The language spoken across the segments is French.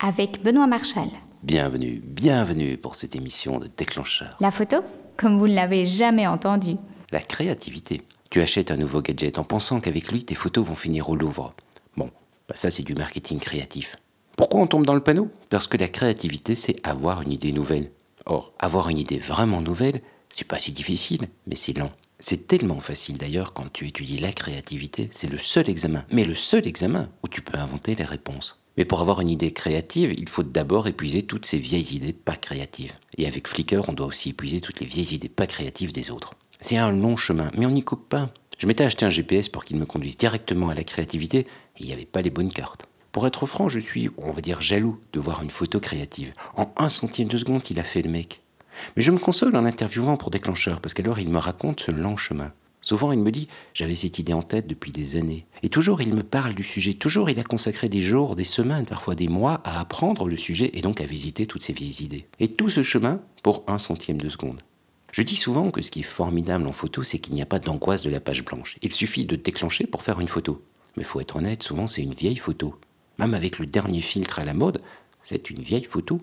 avec Benoît Marchal. Bienvenue, bienvenue pour cette émission de déclencheur. La photo Comme vous ne l'avez jamais entendu. La créativité. Tu achètes un nouveau gadget en pensant qu'avec lui, tes photos vont finir au Louvre. Bon, bah ça c'est du marketing créatif. Pourquoi on tombe dans le panneau? Parce que la créativité, c'est avoir une idée nouvelle. Or, avoir une idée vraiment nouvelle, c'est pas si difficile, mais c'est lent. C'est tellement facile d'ailleurs quand tu étudies la créativité, c'est le seul examen, mais le seul examen où tu peux inventer les réponses. Mais pour avoir une idée créative, il faut d'abord épuiser toutes ces vieilles idées pas créatives. Et avec Flickr, on doit aussi épuiser toutes les vieilles idées pas créatives des autres. C'est un long chemin, mais on n'y coupe pas. Je m'étais acheté un GPS pour qu'il me conduise directement à la créativité, et il n'y avait pas les bonnes cartes. Pour être franc, je suis, on va dire, jaloux de voir une photo créative. En un centième de seconde, il a fait le mec. Mais je me console en interviewant pour déclencheur, parce qu'alors il me raconte ce long chemin. Souvent il me dit J'avais cette idée en tête depuis des années. Et toujours il me parle du sujet. Toujours il a consacré des jours, des semaines, parfois des mois à apprendre le sujet et donc à visiter toutes ces vieilles idées. Et tout ce chemin pour un centième de seconde. Je dis souvent que ce qui est formidable en photo, c'est qu'il n'y a pas d'angoisse de la page blanche. Il suffit de déclencher pour faire une photo. Mais faut être honnête, souvent c'est une vieille photo. Même avec le dernier filtre à la mode, c'est une vieille photo.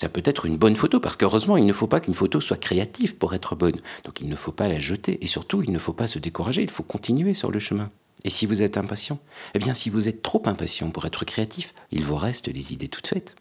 Ça peut être une bonne photo, parce qu'heureusement, il ne faut pas qu'une photo soit créative pour être bonne. Donc il ne faut pas la jeter, et surtout, il ne faut pas se décourager, il faut continuer sur le chemin. Et si vous êtes impatient? Eh bien, si vous êtes trop impatient pour être créatif, il vous reste les idées toutes faites.